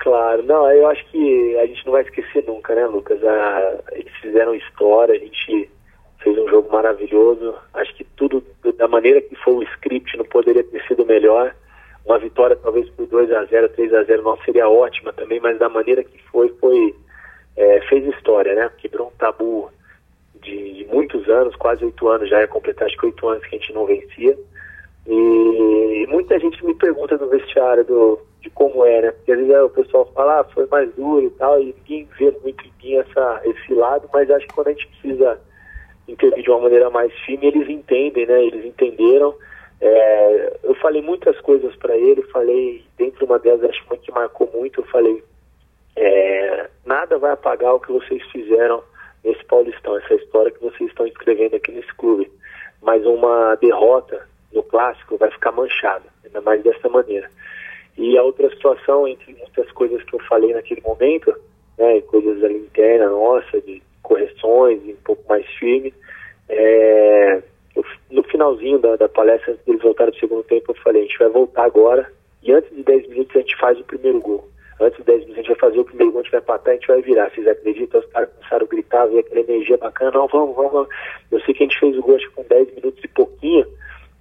Claro, não, eu acho que a gente não vai esquecer nunca, né, Lucas? A, eles fizeram história, a gente fez um jogo maravilhoso. Acho que tudo, da maneira que foi o script, não poderia ter sido melhor. Uma vitória talvez por 2 a 0 3 a 0 não seria ótima também, mas da maneira que foi, foi é, fez história, né? Quebrou um tabu de, de muitos anos, quase oito anos já, ia completar acho que oito anos que a gente não vencia. E, e muita gente me pergunta no vestiário do, de como é, né? Porque às vezes o pessoal fala, ah, foi mais duro e tal, e ninguém vê muito em mim essa, esse lado, mas acho que quando a gente precisa intervir de uma maneira mais firme, eles entendem, né? Eles entenderam. É, eu falei muitas coisas para ele, falei, dentro de uma delas, acho que marcou muito, eu falei, é, nada vai apagar o que vocês fizeram nesse Paulistão, essa história que vocês estão escrevendo aqui nesse clube. Mas uma derrota no clássico vai ficar manchada, ainda mais dessa maneira. E a outra situação, entre muitas coisas que eu falei naquele momento, né, coisas ali internas nossa, de correções, um pouco mais firme, é, no finalzinho da, da palestra, antes deles voltarem do segundo tempo, eu falei, a gente vai voltar agora e antes de 10 minutos a gente faz o primeiro gol. Antes de 10 minutos a gente vai fazer o primeiro gol, a gente vai empatar, a gente vai virar. Vocês acreditam? Os caras começaram a gritar, ver aquela energia bacana, não, vamos, vamos, vamos. Eu sei que a gente fez o gol acho que com 10 minutos e pouquinho,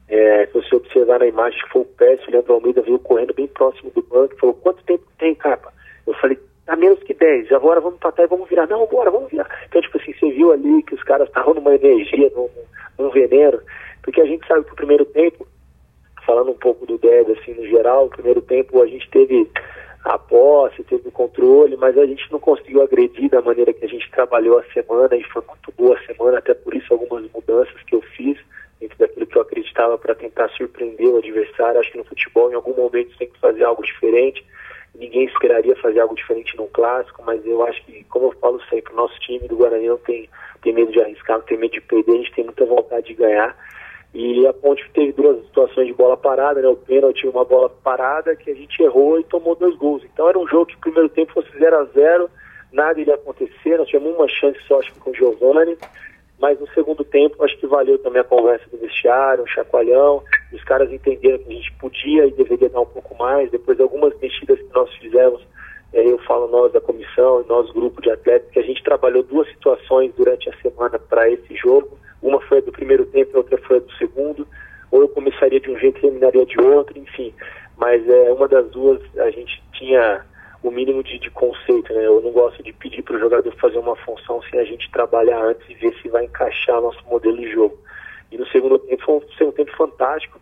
é, se você observar na imagem foi o Pérez, o Leandro Almeida veio correndo bem próximo do banco falou, quanto tempo tem, capa? Eu falei, a menos que 10, agora vamos empatar e vamos virar. Não, bora, vamos virar. Então, tipo assim, você viu ali que os caras estavam numa energia, num, num veneno, porque a gente sabe que o primeiro tempo, falando um pouco do Deb, assim, no geral, o primeiro tempo a gente teve a posse, teve o controle, mas a gente não conseguiu agredir da maneira que a gente trabalhou a semana e foi muito boa a semana, até por isso algumas mudanças que eu fiz dentro daquilo que eu acreditava para tentar surpreender o adversário. Acho que no futebol, em algum momento, você tem que fazer algo diferente. Ninguém esperaria fazer algo diferente num clássico, mas eu acho que, como eu falo sempre, o nosso time do Guarani não tem, tem medo de arriscar, não tem medo de perder, a gente tem muita vontade de ganhar. E a Ponte teve duas situações de bola parada, né? O pênalti, uma bola parada que a gente errou e tomou dois gols. Então era um jogo que o primeiro tempo fosse 0 a 0 nada iria acontecer, nós tivemos uma chance só, acho que com o Giovanni mas no segundo tempo acho que valeu também a conversa do vestiário, um chacoalhão, os caras entenderam que a gente podia e deveria dar um pouco mais, depois de algumas mexidas que nós fizemos, é, eu falo nós da comissão, nós grupo de atletas, que a gente trabalhou duas situações durante a semana para esse jogo, uma foi a do primeiro tempo e outra foi a do segundo, ou eu começaria de um jeito e terminaria de outro, enfim. Mas é uma das duas a gente tinha o mínimo de, de conceito, né? Eu não gosto de pedir para o jogador fazer uma função sem a gente trabalhar antes e ver se vai encaixar nosso modelo de jogo. E no segundo tempo foi um segundo tempo fantástico,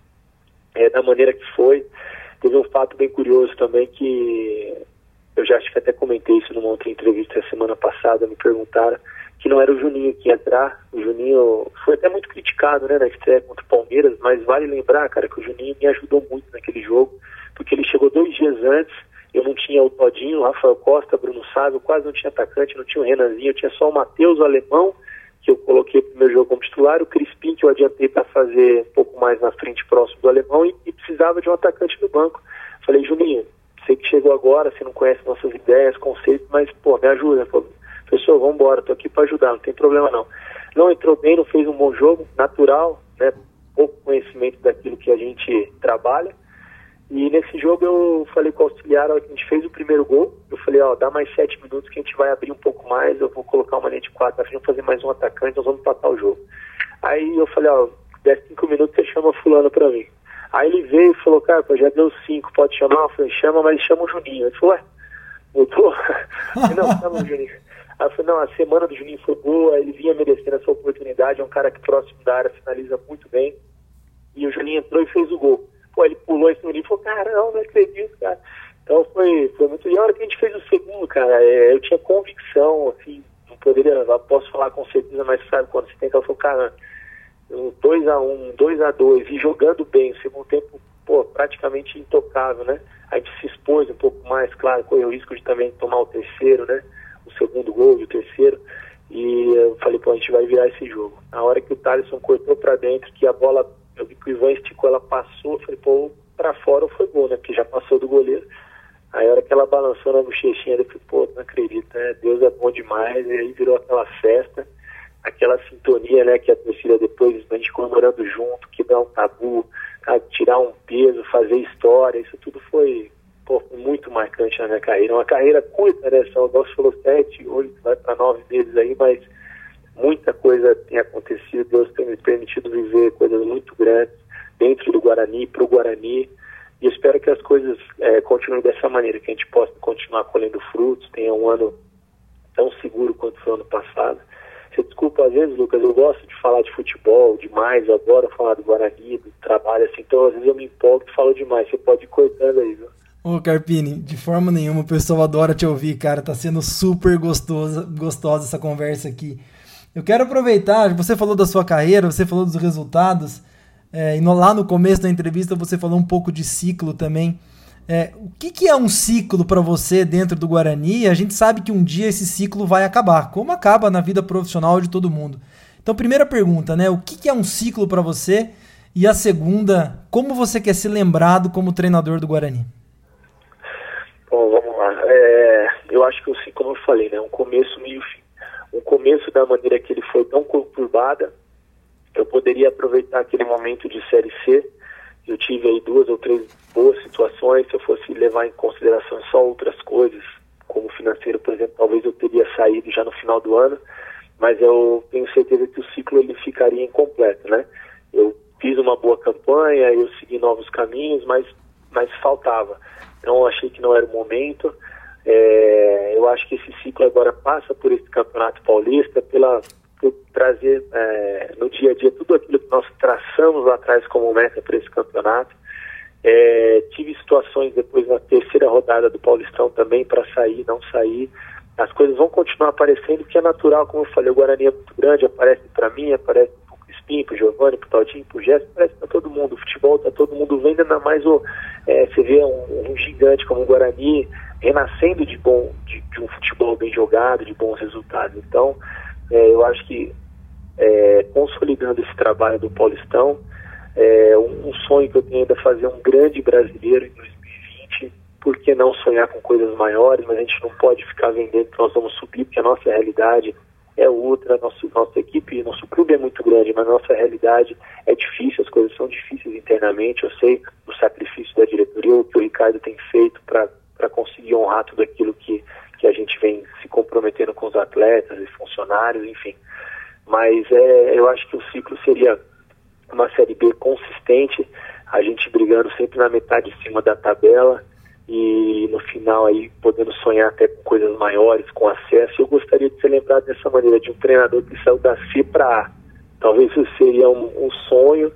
é, da maneira que foi. Teve um fato bem curioso também que eu já acho que até comentei isso numa outra entrevista semana passada, me perguntaram que não era o Juninho que ia entrar. O Juninho foi até muito criticado, né, na estreia contra o Palmeiras, mas vale lembrar, cara, que o Juninho me ajudou muito naquele jogo, porque ele chegou dois dias antes, eu não tinha o Todinho, o Rafael Costa, Bruno Sávio, quase não tinha atacante, não tinha o Renanzinho, eu tinha só o Matheus, o Alemão, que eu coloquei pro meu jogo como titular, o Crispim, que eu adiantei para fazer um pouco mais na frente, próximo do Alemão, e, e precisava de um atacante no banco. Falei, Juninho, sei que chegou agora, você não conhece nossas ideias, conceitos, mas, pô, me ajuda. Falei, pessoal, vamos embora, tô aqui para ajudar, não tem problema não. Não entrou bem, não fez um bom jogo, natural, né? Pouco conhecimento daquilo que a gente trabalha. E nesse jogo eu falei com o auxiliar, a gente fez o primeiro gol, eu falei, ó, dá mais sete minutos que a gente vai abrir um pouco mais, eu vou colocar uma linha de quatro, vamos fazer mais um atacante, nós vamos empatar o jogo. Aí eu falei, ó, dez cinco minutos você chama fulano pra mim. Aí ele veio e falou, cara, já deu cinco, pode chamar? Eu falei, chama, mas chama o Juninho. Ele falou, ué, mudou? [LAUGHS] não, chama o Juninho. Aí eu falei, não, a semana do Juninho foi boa, ele vinha merecendo essa oportunidade, é um cara que próximo da área finaliza muito bem. E o Juninho entrou e fez o gol. Pô, ele pulou esse menino e falou, caramba, não acredito, cara. Então foi, foi muito. E a hora que a gente fez o segundo, cara, é, eu tinha convicção, assim, não poderia, não posso falar com certeza, mas sabe quando você tem aquela, falou, cara, 2x1, 2x2, e jogando bem, o segundo tempo, pô, praticamente intocável, né? A gente se expôs um pouco mais, claro, correu o risco de também tomar o terceiro, né? o segundo gol e o terceiro. E eu falei, pô, a gente vai virar esse jogo. Na hora que o Thaleson cortou para dentro, que a bola, eu vi que o Ivan esticou, ela passou, eu falei, pô, para fora foi gol, né? Porque já passou do goleiro. Aí a hora que ela balançou na bochechinha, eu falei, pô, não acredito, né? Deus é bom demais. E aí virou aquela festa, aquela sintonia, né? Que a torcida depois, a gente comemorando junto, quebrar um tabu, tirar um peso, fazer história, isso tudo foi pô, muito marcante na minha carreira. Uma carreira curta, né? São, você falou, sete, oito, vai para nove meses aí, mas muita coisa tem acontecido. Deus tem me permitido viver coisas muito grandes dentro do Guarani, para o Guarani. E espero que as coisas é, continuem dessa maneira, que a gente possa continuar colhendo frutos, tenha um ano tão seguro quanto foi o ano passado. Você desculpa, às vezes, Lucas, eu gosto de falar de futebol demais, eu adoro falar do Guarani, do trabalho, assim, então às vezes eu me empolgo e falo demais. Você pode ir cortando aí, viu? Ô Carpini, de forma nenhuma, o pessoal adora te ouvir, cara. Tá sendo super gostosa, gostosa essa conversa aqui. Eu quero aproveitar, você falou da sua carreira, você falou dos resultados, é, e no, lá no começo da entrevista você falou um pouco de ciclo também. É, o que, que, é um ciclo para você dentro do Guarani? A gente sabe que um dia esse ciclo vai acabar, como acaba na vida profissional de todo mundo. Então, primeira pergunta, né? O que, que é um ciclo para você? E a segunda, como você quer ser lembrado como treinador do Guarani? Bom, vamos lá. É, eu acho que, assim, como eu falei, né, um começo, meio fim. Um começo da maneira que ele foi tão conturbada, eu poderia aproveitar aquele momento de Série C. Eu tive aí duas ou três boas situações. Se eu fosse levar em consideração só outras coisas, como financeiro, por exemplo, talvez eu teria saído já no final do ano. Mas eu tenho certeza que o ciclo ele ficaria incompleto, né? Eu fiz uma boa campanha, eu segui novos caminhos, mas, mas faltava. Então achei que não era o momento. É, eu acho que esse ciclo agora passa por esse campeonato paulista, pela, por trazer é, no dia a dia tudo aquilo que nós traçamos lá atrás como meta para esse campeonato. É, tive situações depois na terceira rodada do Paulistão também para sair, não sair. As coisas vão continuar aparecendo, que é natural, como eu falei, o Guarani é muito grande, aparece para mim, aparece Crispim, pro Giovanni, pro Taldinho, pro Jéssica, parece que tá todo mundo. O futebol tá todo mundo vendo, ainda mais o, é, você vê um, um, gigante como o Guarani renascendo de bom, de, de, um futebol bem jogado, de bons resultados. Então, é, eu acho que é, consolidando esse trabalho do Paulistão, é, um, um, sonho que eu tenho ainda é fazer um grande brasileiro em 2020. Por que não sonhar com coisas maiores? Mas a gente não pode ficar vendendo que nós vamos subir, porque a nossa realidade é outra, nosso, nossa equipe, nosso clube é muito grande, mas nossa realidade é difícil, as coisas são difíceis internamente, eu sei o sacrifício da diretoria, o que o Ricardo tem feito para conseguir honrar tudo aquilo que, que a gente vem se comprometendo com os atletas e funcionários, enfim. Mas é, eu acho que o ciclo seria uma Série B consistente, a gente brigando sempre na metade de cima da tabela e no final aí podendo sonhar até com coisas maiores, com acesso. Eu gostaria de ser lembrado dessa maneira, de um treinador que saiu da C para A. Talvez isso seria um, um sonho,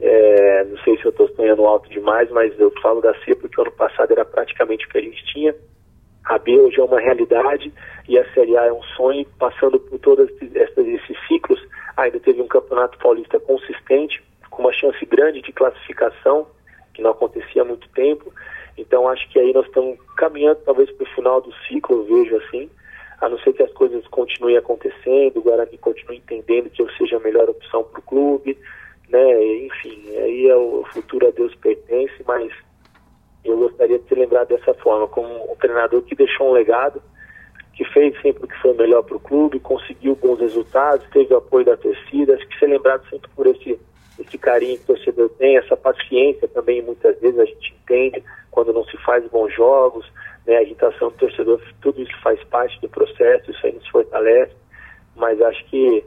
é, não sei se eu estou sonhando alto demais, mas eu falo da C porque ano passado era praticamente o que a gente tinha. A B hoje é uma realidade e a Série A é um sonho, passando por todos esses ciclos, ainda teve um campeonato paulista consistente, com uma chance grande de classificação, que não acontecia há muito tempo. Então acho que aí nós estamos caminhando talvez para o final do ciclo, eu vejo assim, a não ser que as coisas continuem acontecendo, o Guarani continue entendendo que eu seja a melhor opção para o clube, né? Enfim, aí é o futuro a Deus pertence, mas eu gostaria de ser lembrado dessa forma, como um treinador que deixou um legado, que fez sempre o que foi melhor para o clube, conseguiu bons resultados, teve o apoio da torcida, acho que ser lembrado sempre por esse, esse carinho que o torcedor tem, essa paciência também, muitas vezes a gente entende quando não se faz bons jogos, né, a agitação do torcedor, tudo isso faz parte do processo, isso aí nos fortalece, mas acho que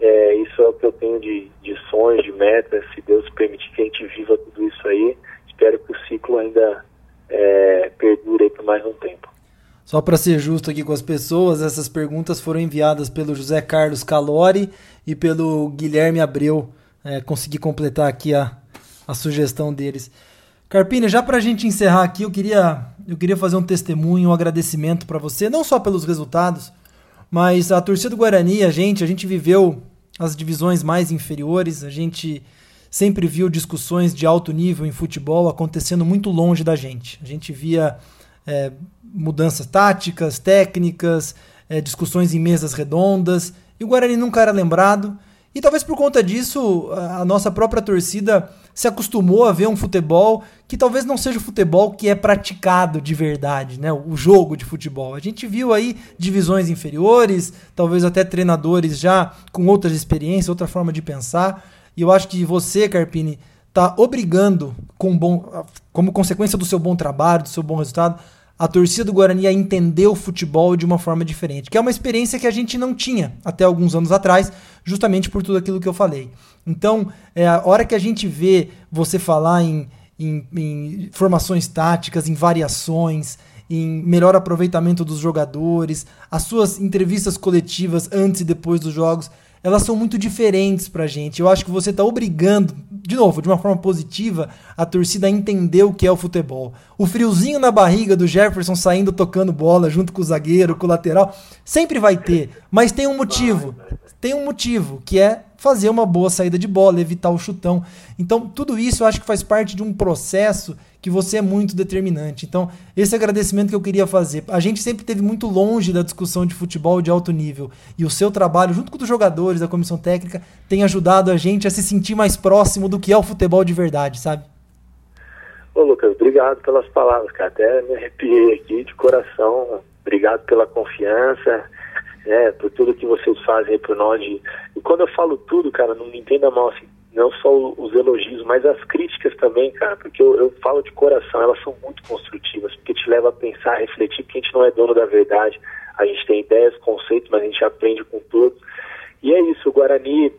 é, isso é o que eu tenho de, de sonhos, de metas, se Deus permitir que a gente viva tudo isso aí, espero que o ciclo ainda é, perdure por mais um tempo. Só para ser justo aqui com as pessoas, essas perguntas foram enviadas pelo José Carlos Calori e pelo Guilherme Abreu. É, consegui completar aqui a, a sugestão deles. Carpini, já para a gente encerrar aqui, eu queria, eu queria fazer um testemunho, um agradecimento para você, não só pelos resultados, mas a torcida do Guarani, a gente, a gente viveu as divisões mais inferiores, a gente sempre viu discussões de alto nível em futebol acontecendo muito longe da gente. A gente via é, mudanças táticas, técnicas, é, discussões em mesas redondas, e o Guarani nunca era lembrado. E talvez por conta disso, a nossa própria torcida se acostumou a ver um futebol que talvez não seja o futebol que é praticado de verdade, né? O jogo de futebol. A gente viu aí divisões inferiores, talvez até treinadores já com outras experiências, outra forma de pensar. E eu acho que você, Carpini, está obrigando, com bom, como consequência do seu bom trabalho, do seu bom resultado, a torcida do Guarani a entender o futebol de uma forma diferente, que é uma experiência que a gente não tinha até alguns anos atrás, justamente por tudo aquilo que eu falei. Então, é, a hora que a gente vê você falar em, em, em formações táticas, em variações, em melhor aproveitamento dos jogadores, as suas entrevistas coletivas antes e depois dos jogos, elas são muito diferentes pra gente. Eu acho que você tá obrigando, de novo, de uma forma positiva, a torcida a entender o que é o futebol. O friozinho na barriga do Jefferson saindo tocando bola junto com o zagueiro, com o lateral, sempre vai ter, mas tem um motivo. Tem um motivo, que é fazer uma boa saída de bola, evitar o chutão. Então, tudo isso eu acho que faz parte de um processo que você é muito determinante. Então, esse agradecimento que eu queria fazer. A gente sempre teve muito longe da discussão de futebol de alto nível e o seu trabalho, junto com os jogadores da comissão técnica, tem ajudado a gente a se sentir mais próximo do que é o futebol de verdade, sabe? Ô Lucas, obrigado pelas palavras, cara. Até me arrepiei aqui de coração. Obrigado pela confiança né, por tudo que vocês fazem por nós. E quando eu falo tudo, cara, não me entenda mal, assim, não só os elogios, mas as críticas também, cara, porque eu, eu falo de coração, elas são muito construtivas, porque te leva a pensar, a refletir, porque a gente não é dono da verdade, a gente tem ideias, conceitos, mas a gente aprende com todos. E é isso, o Guarani,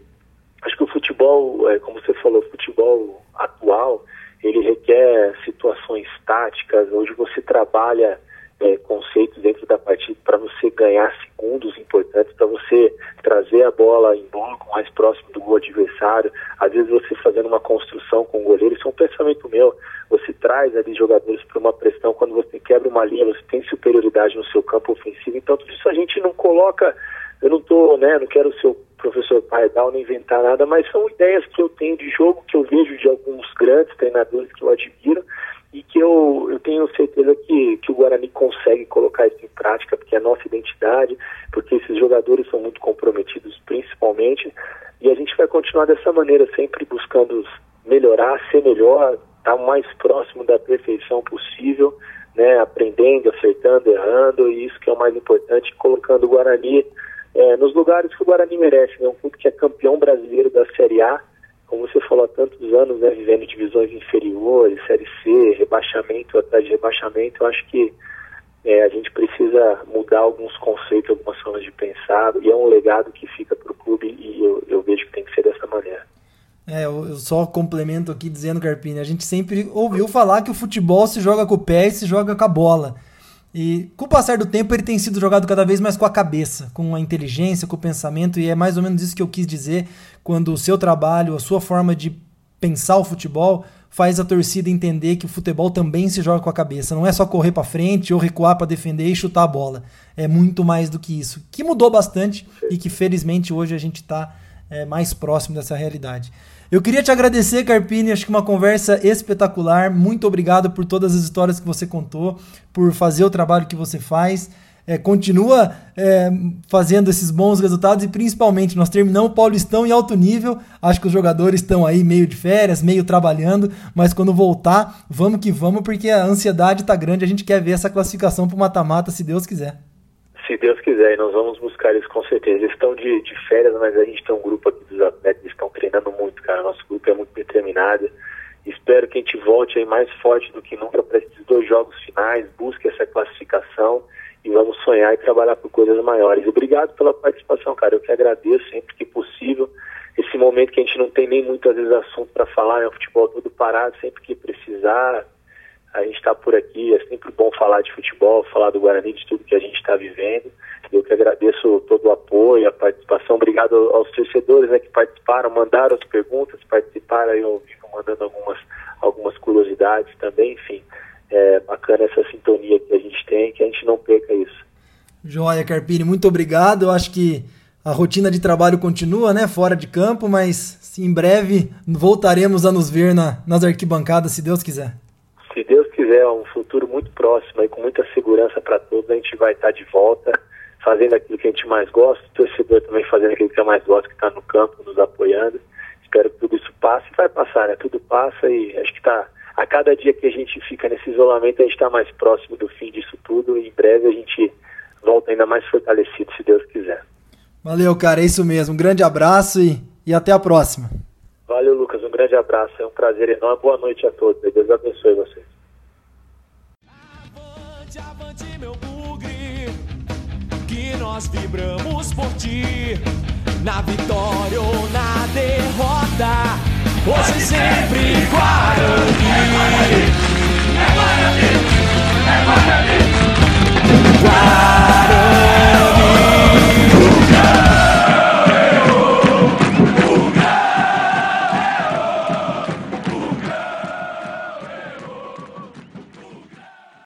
acho que o futebol, é, como você falou, o futebol atual, ele requer situações táticas, hoje você trabalha é, conceitos dentro da partida para você ganhar segundos importantes, para você trazer a bola em bloco mais próximo do adversário. Às vezes você fazendo uma construção com o goleiro, isso é um pensamento meu. Você traz ali jogadores para uma pressão, quando você quebra uma linha, você tem superioridade no seu campo ofensivo. Então tudo isso a gente não coloca, eu não tô, né, não quero ser o professor Pardal nem inventar nada, mas são ideias que eu tenho de jogo, que eu vejo de alguns grandes treinadores que eu admiro e que eu, eu tenho certeza que, que o Guarani consegue colocar isso em prática, porque é a nossa identidade, porque esses jogadores são muito comprometidos principalmente, e a gente vai continuar dessa maneira, sempre buscando melhorar, ser melhor, estar o mais próximo da perfeição possível, né, aprendendo, acertando, errando, e isso que é o mais importante, colocando o Guarani é, nos lugares que o Guarani merece, né, um clube que é campeão brasileiro da Série A, como você falou, há tantos anos, né, vivendo divisões inferiores, Série C, rebaixamento atrás de rebaixamento, eu acho que é, a gente precisa mudar alguns conceitos, algumas formas de pensar, e é um legado que fica para o clube, e eu, eu vejo que tem que ser dessa maneira. É, eu só complemento aqui dizendo, Carpini, a gente sempre ouviu falar que o futebol se joga com o pé e se joga com a bola. E com o passar do tempo ele tem sido jogado cada vez mais com a cabeça, com a inteligência, com o pensamento, e é mais ou menos isso que eu quis dizer quando o seu trabalho, a sua forma de pensar o futebol faz a torcida entender que o futebol também se joga com a cabeça. Não é só correr para frente ou recuar para defender e chutar a bola. É muito mais do que isso. Que mudou bastante e que felizmente hoje a gente está é, mais próximo dessa realidade. Eu queria te agradecer, Carpini. Acho que uma conversa espetacular. Muito obrigado por todas as histórias que você contou, por fazer o trabalho que você faz. É, continua é, fazendo esses bons resultados e principalmente nós terminamos o Paulistão em alto nível. Acho que os jogadores estão aí meio de férias, meio trabalhando, mas quando voltar, vamos que vamos, porque a ansiedade está grande. A gente quer ver essa classificação para o mata-mata, se Deus quiser. Se Deus quiser, e nós vamos buscar isso com certeza. Eles estão de, de férias, mas a gente tem um grupo aqui dos atletas que estão treinando muito, cara. Nosso grupo é muito determinado. Espero que a gente volte aí mais forte do que nunca para esses dois jogos finais, busque essa classificação e vamos sonhar e trabalhar por coisas maiores. Obrigado pela participação, cara. Eu que agradeço sempre que possível. Esse momento que a gente não tem nem muitas vezes assunto para falar, é o futebol todo parado, sempre que precisar, a gente está por aqui, é sempre bom falar de futebol, falar do Guarani, de tudo que a gente está vivendo. Eu que agradeço todo o apoio, a participação. Obrigado aos torcedores né, que participaram, mandaram as perguntas, participaram aí ao vivo, mandando algumas, algumas curiosidades também. Enfim, é bacana essa sintonia que a gente tem, que a gente não perca isso. Joia, Carpini, muito obrigado. Eu acho que a rotina de trabalho continua, né, fora de campo, mas em breve voltaremos a nos ver na, nas arquibancadas, se Deus quiser quiser, um futuro muito próximo e com muita segurança para todos, a gente vai estar de volta fazendo aquilo que a gente mais gosta, o torcedor também fazendo aquilo que eu mais gosto, que está no campo, nos apoiando. Espero que tudo isso passe e vai passar, né? Tudo passa e acho que está a cada dia que a gente fica nesse isolamento, a gente está mais próximo do fim disso tudo e em breve a gente volta ainda mais fortalecido, se Deus quiser. Valeu, cara, é isso mesmo. Um grande abraço e, e até a próxima. Valeu, Lucas. Um grande abraço. É um prazer enorme. Boa noite a todos. Deus abençoe vocês. Avante, avante, meu bugre, que nós vibramos por ti. Na vitória ou na derrota, hoje sempre Guarani. É Guarani, é Guarani, é Guarani.